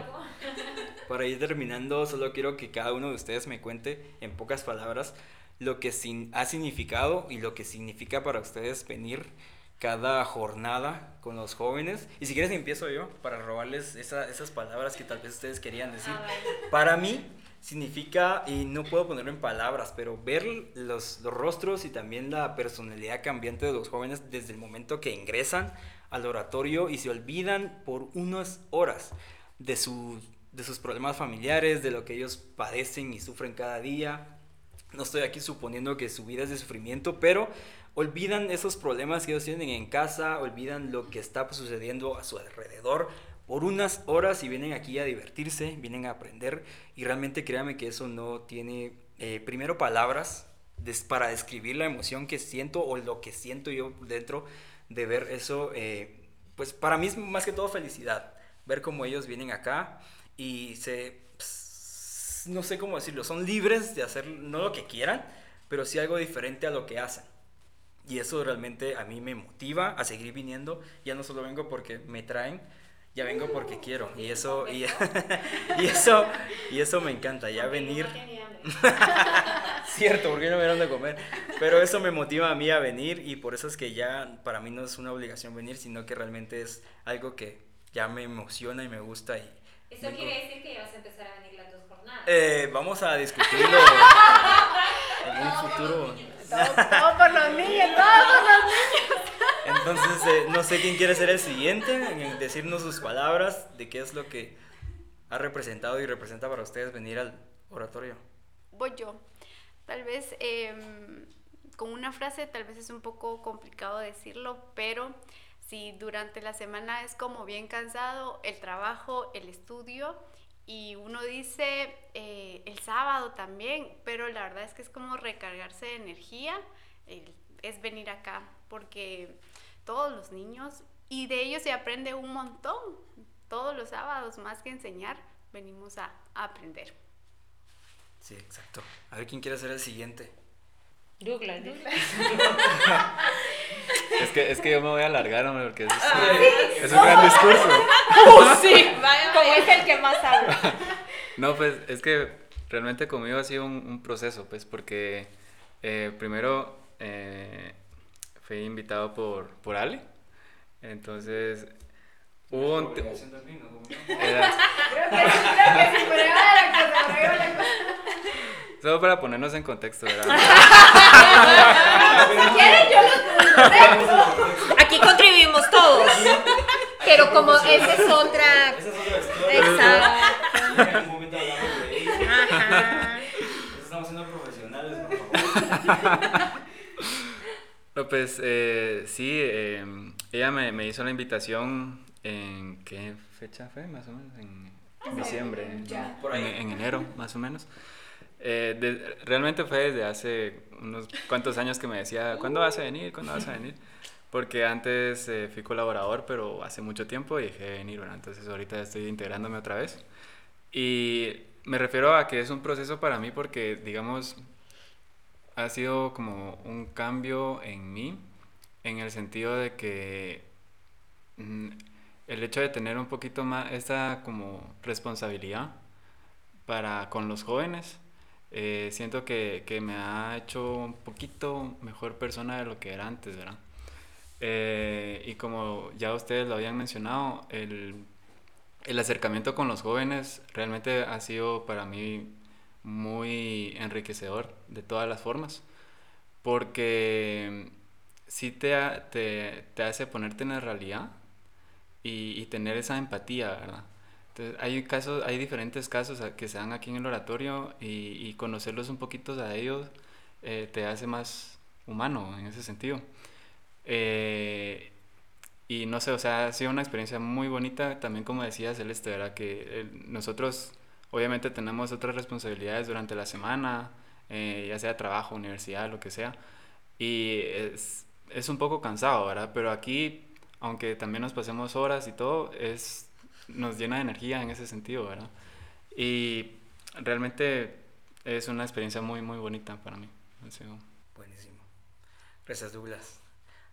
para ir terminando, solo quiero que cada uno de ustedes me cuente en pocas palabras lo que ha significado y lo que significa para ustedes venir cada jornada con los jóvenes. Y si quieres empiezo yo para robarles esas palabras que tal vez ustedes querían decir. Ah, para mí significa, y no puedo ponerlo en palabras, pero ver los, los, rostros y también la personalidad cambiante de los jóvenes desde el momento que ingresan al oratorio y se olvidan por unas horas de, de sus problemas familiares, de lo que ellos padecen y sufren cada día. No estoy aquí suponiendo que su vida es de sufrimiento, pero olvidan esos problemas que ellos tienen en casa, olvidan lo que está sucediendo a su alrededor por unas horas y vienen aquí a divertirse, vienen a aprender. Y realmente créanme que eso no tiene, eh, primero palabras para describir la emoción que siento o lo que siento yo dentro de ver eso, eh, pues para mí es más que todo felicidad, ver cómo ellos vienen acá y se, no sé cómo decirlo, son libres de hacer no lo que quieran, pero sí algo diferente a lo que hacen. Y eso realmente a mí me motiva a seguir viniendo. Ya no solo vengo porque me traen, ya vengo porque quiero. Y eso, y, eso, y eso me encanta, ya venir. Cierto, porque no me dieron de comer. Pero eso me motiva a mí a venir y por eso es que ya para mí no es una obligación venir, sino que realmente es algo que ya me emociona y me gusta. Y ¿Eso quiere decir que ya vas a empezar a venir las dos? Eh, vamos a discutirlo en un futuro. Todo, por los niños, todo por los niños. Entonces, eh, no sé quién quiere ser el siguiente en decirnos sus palabras de qué es lo que ha representado y representa para ustedes venir al oratorio. Voy yo. Tal vez em, con una frase, tal vez es un poco complicado decirlo, pero si durante la semana es como bien cansado el trabajo, el estudio, y uno dice eh, el sábado también, pero la verdad es que es como recargarse de energía, es venir acá, porque todos los niños, y de ellos se aprende un montón, todos los sábados, más que enseñar, venimos a, aprender. Sí, exacto. A ver quién quiere ser el siguiente. Douglas. Douglas. es, que, es que yo me voy a alargar, hombre, porque es, ah, es un gran discurso. Uh, sí, como es el que más habla. no, pues es que realmente conmigo ha sido un, proceso, pues, porque eh, primero eh, fui invitado por, por Ale, entonces hubo un... Era... Creo que sí, creo que la cosa. Solo para ponernos en contexto, ¿verdad? si quieren, yo los Aquí contribuimos todos. Pero como esa es otra. Esa es otra historia. Exacto. En un momento hablamos de Ajá. Estamos siendo profesionales, por favor. No, pues eh, sí, eh, ella me, me, hizo la invitación en. ¿Qué fecha fue? Más o menos. En diciembre. ¿no? en, en enero, más o menos. Eh, realmente fue desde hace unos cuantos años que me decía, ¿cuándo vas a venir? ¿Cuándo vas a venir? Porque antes eh, fui colaborador, pero hace mucho tiempo dejé de venir, bueno, entonces ahorita estoy integrándome otra vez. Y me refiero a que es un proceso para mí porque, digamos, ha sido como un cambio en mí, en el sentido de que mm, el hecho de tener un poquito más esta como responsabilidad para con los jóvenes, eh, siento que, que, me ha hecho un poquito mejor persona de lo que era antes, ¿verdad? Eh, y como ya ustedes lo habían mencionado, el, el acercamiento con los jóvenes realmente ha sido para mí muy enriquecedor de todas las formas, porque sí te, te, te hace ponerte en la realidad y, y tener esa empatía, ¿verdad? Hay casos, hay diferentes casos que se dan aquí en el oratorio y, conocerlos un poquito a ellos eh, te hace más humano en ese sentido. Eh, y no sé, o sea, ha sido una experiencia muy bonita, también como decía Celeste, ¿verdad? Que eh, nosotros obviamente tenemos otras responsabilidades durante la semana, ya sea trabajo, universidad, lo que sea, y es, es un poco cansado, ¿verdad? Pero aquí, aunque también nos pasemos horas y todo, es nos llena de energía en ese sentido, ¿verdad? Y realmente es una experiencia muy, muy bonita para mí. Así. Buenísimo. Gracias, Douglas.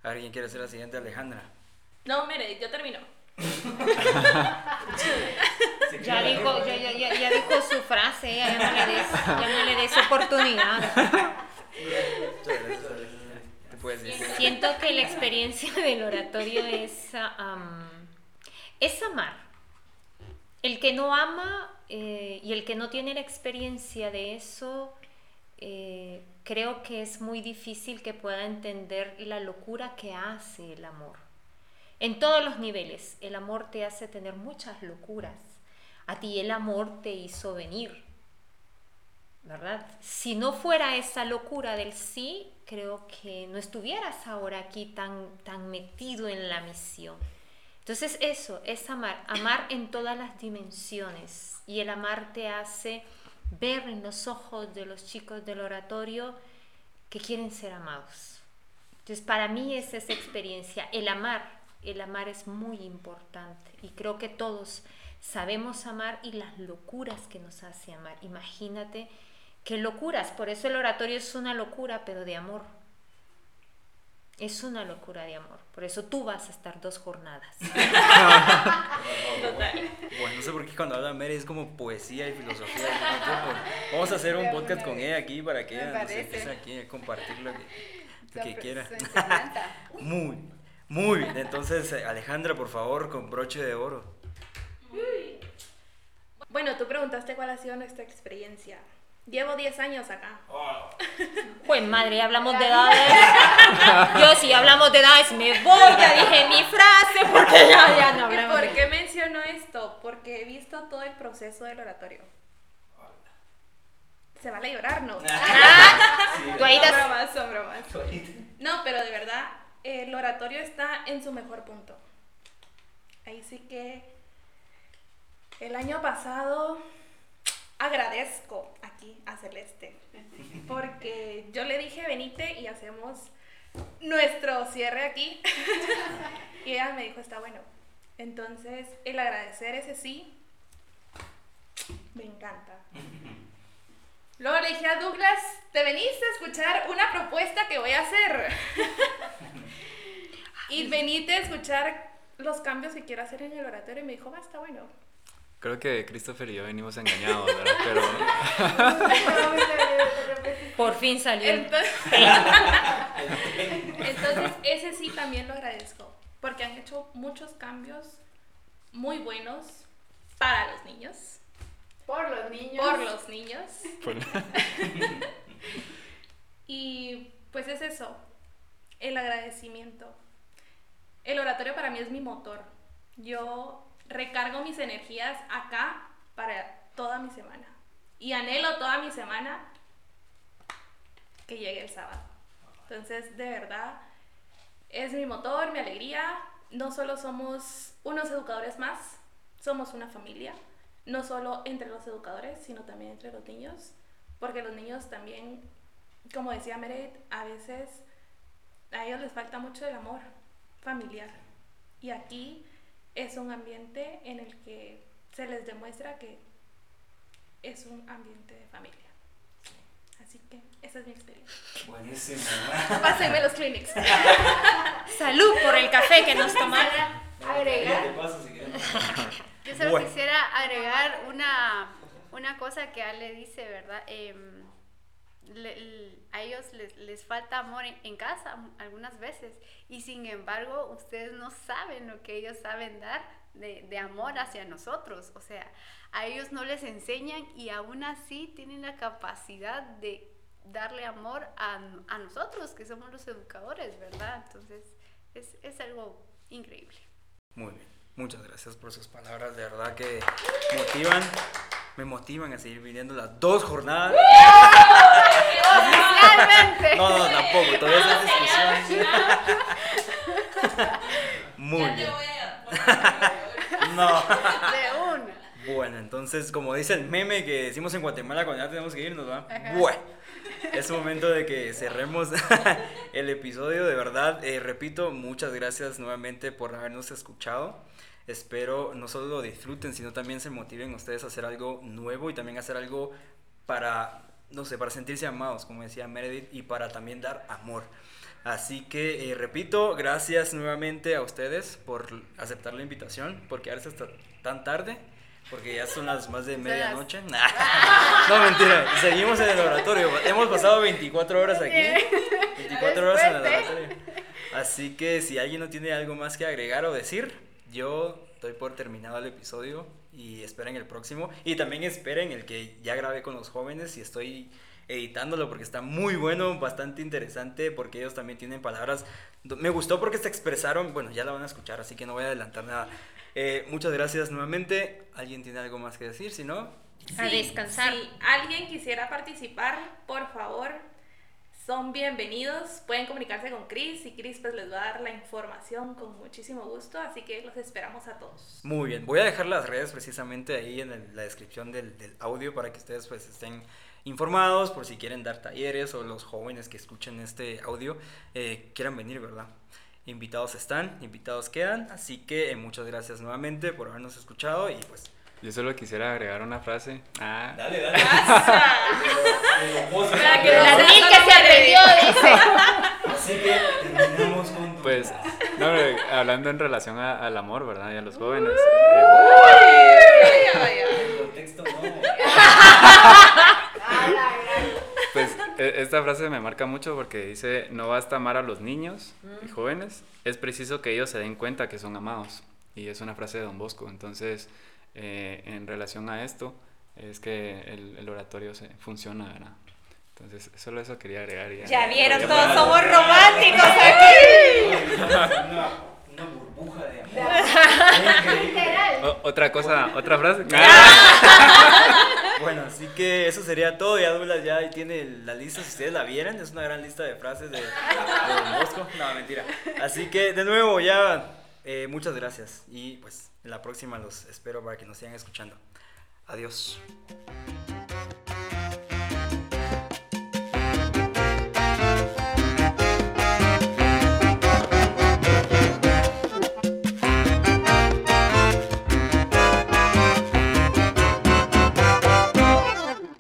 A ver, ¿quién quiere hacer la siguiente? Alejandra. No, mire, yo termino. ya, dijo, ya, ya, ya, dijo su frase, ya, no le des, ya no le des oportunidad. Siento que la experiencia del oratorio es, um, es amar el que no ama eh, y el que no tiene la experiencia de eso, eh, creo que es muy difícil que pueda entender la locura que hace el amor. En todos los niveles, el amor te hace tener muchas locuras. A ti el amor te hizo venir, ¿verdad? Si no fuera esa locura del sí, creo que no estuvieras ahora aquí tan, tan metido en la misión. Entonces eso es amar, amar en todas las dimensiones. Y el amar te hace ver en los ojos de los chicos del oratorio que quieren ser amados. Entonces para mí es esa experiencia, el amar, el amar es muy importante. Y creo que todos sabemos amar y las locuras que nos hace amar. Imagínate qué locuras, por eso el oratorio es una locura, pero de amor. Es una locura de amor. Por eso tú vas a estar dos jornadas. Bueno, no sé por qué cuando habla Mary es como poesía y filosofía. Vamos a hacer un podcast con ella aquí para que ella nos empiece aquí a compartir lo que, quiera. muy, muy bien. Entonces, Alejandra, por favor, con broche de oro. Bueno, tú preguntaste cuál ha sido nuestra experiencia. Llevo 10 años acá. Pues madre, hablamos de edades. Yo si hablamos de edades me voy, ya dije mi frase porque ya, ya no hablamos. ¿Por qué menciono esto? Porque he visto todo el proceso del oratorio. Se vale llorar, ¿no? Ah, bromas, son bromas. No, pero de verdad, el oratorio está en su mejor punto. Ahí sí que el año pasado agradezco aquí a Celeste, porque yo le dije, venite y hacemos nuestro cierre aquí. y ella me dijo, está bueno. Entonces, el agradecer ese sí, me encanta. Luego le dije a Douglas, te veniste a escuchar una propuesta que voy a hacer. y venite a escuchar los cambios que quiero hacer en el oratorio. Y me dijo, va, está bueno. Creo que Christopher y yo venimos engañados, ¿verdad? Pero... Por fin salió. Entonces, ese sí también lo agradezco, porque han hecho muchos cambios muy buenos para los niños. Por los niños. Por los niños. y pues es eso, el agradecimiento. El oratorio para mí es mi motor. Yo recargo mis energías acá para toda mi semana. Y anhelo toda mi semana que llegue el sábado. Entonces, de verdad, es mi motor, mi alegría. No solo somos unos educadores más, somos una familia. No solo entre los educadores, sino también entre los niños. Porque los niños también, como decía Meredith, a veces a ellos les falta mucho el amor familiar. Y aquí es un ambiente en el que se les demuestra que es un ambiente de familia. Así que esa es mi experiencia. Buenísimo. Pásenme los clinics. Salud por el café que nos tomaron. Agregar. Yo solo quisiera agregar una, una cosa que Ale dice, ¿verdad? Em, a ellos les, les, falta amor en, casa algunas veces y sin embargo ustedes no saben lo que ellos saben dar de, de, amor hacia nosotros. O sea, a ellos no les enseñan y aún así tienen la capacidad de darle amor a, a nosotros, que somos los educadores, ¿verdad? Entonces, es, es algo increíble. Muy bien. Muchas gracias por sus palabras, de verdad que motivan, me motivan a seguir viniendo las dos jornadas. No, no, tampoco, todavía es discusión. Muy bien. No. De una. Bueno, entonces, como dice el meme que decimos en Guatemala cuando ya tenemos que irnos, ¿va? Bueno. Es momento de que cerremos el episodio, de verdad. Eh, repito, muchas gracias nuevamente por habernos escuchado. Espero no solo lo disfruten, sino también se motiven ustedes a hacer algo nuevo y también hacer algo para, no sé, para sentirse amados, como decía Meredith, y para también dar amor. Así que, eh, repito, gracias nuevamente a ustedes por aceptar la invitación, por quedarse hasta tan tarde, porque ya son las más de medianoche. no, mentira, seguimos en el laboratorio. Hemos pasado 24 horas aquí. 24 horas en el laboratorio. Así que si alguien no tiene algo más que agregar o decir, yo doy por terminado el episodio y esperen el próximo. Y también esperen el que ya grabé con los jóvenes y estoy editándolo porque está muy bueno, bastante interesante porque ellos también tienen palabras. Me gustó porque se expresaron, bueno, ya la van a escuchar, así que no voy a adelantar nada. Eh, muchas gracias nuevamente. ¿Alguien tiene algo más que decir? Si no... a descansar. Si alguien quisiera participar, por favor, son bienvenidos. Pueden comunicarse con Chris y Chris pues les va a dar la información con muchísimo gusto. Así que los esperamos a todos. Muy bien. Voy a dejar las redes precisamente ahí en la descripción del, del, audio para que ustedes pues estén informados por si quieren dar talleres o los jóvenes que escuchen este audio eh, quieran venir, ¿verdad? Invitados están, invitados quedan. Así que eh, muchas gracias nuevamente por habernos escuchado y pues yo solo quisiera agregar una frase. Ah. Dale, dale. Para que la que se atrevió, dice. Así que terminamos con. Pues, no, hablando en relación al amor, ¿verdad? Y a los jóvenes. El contexto no. Pues e, esta frase me marca mucho porque dice, no basta amar a los niños y jóvenes, es preciso que ellos se den cuenta que son amados. Y es una frase de Don Bosco. Entonces, eh, en relación a esto es que el, el oratorio se funciona, ¿verdad? Entonces, solo eso quería agregar. Ya, ya vieron, todos somos románticos aquí. Una, una burbuja de amor. otra cosa, otra frase. bueno, así que eso sería todo. Ya Douglas ya tiene la lista, si ustedes la vieran, es una gran lista de frases de, de Don Bosco. No, mentira. Así que, de nuevo, ya eh, muchas gracias y pues en la próxima los espero para que nos sigan escuchando. Adiós.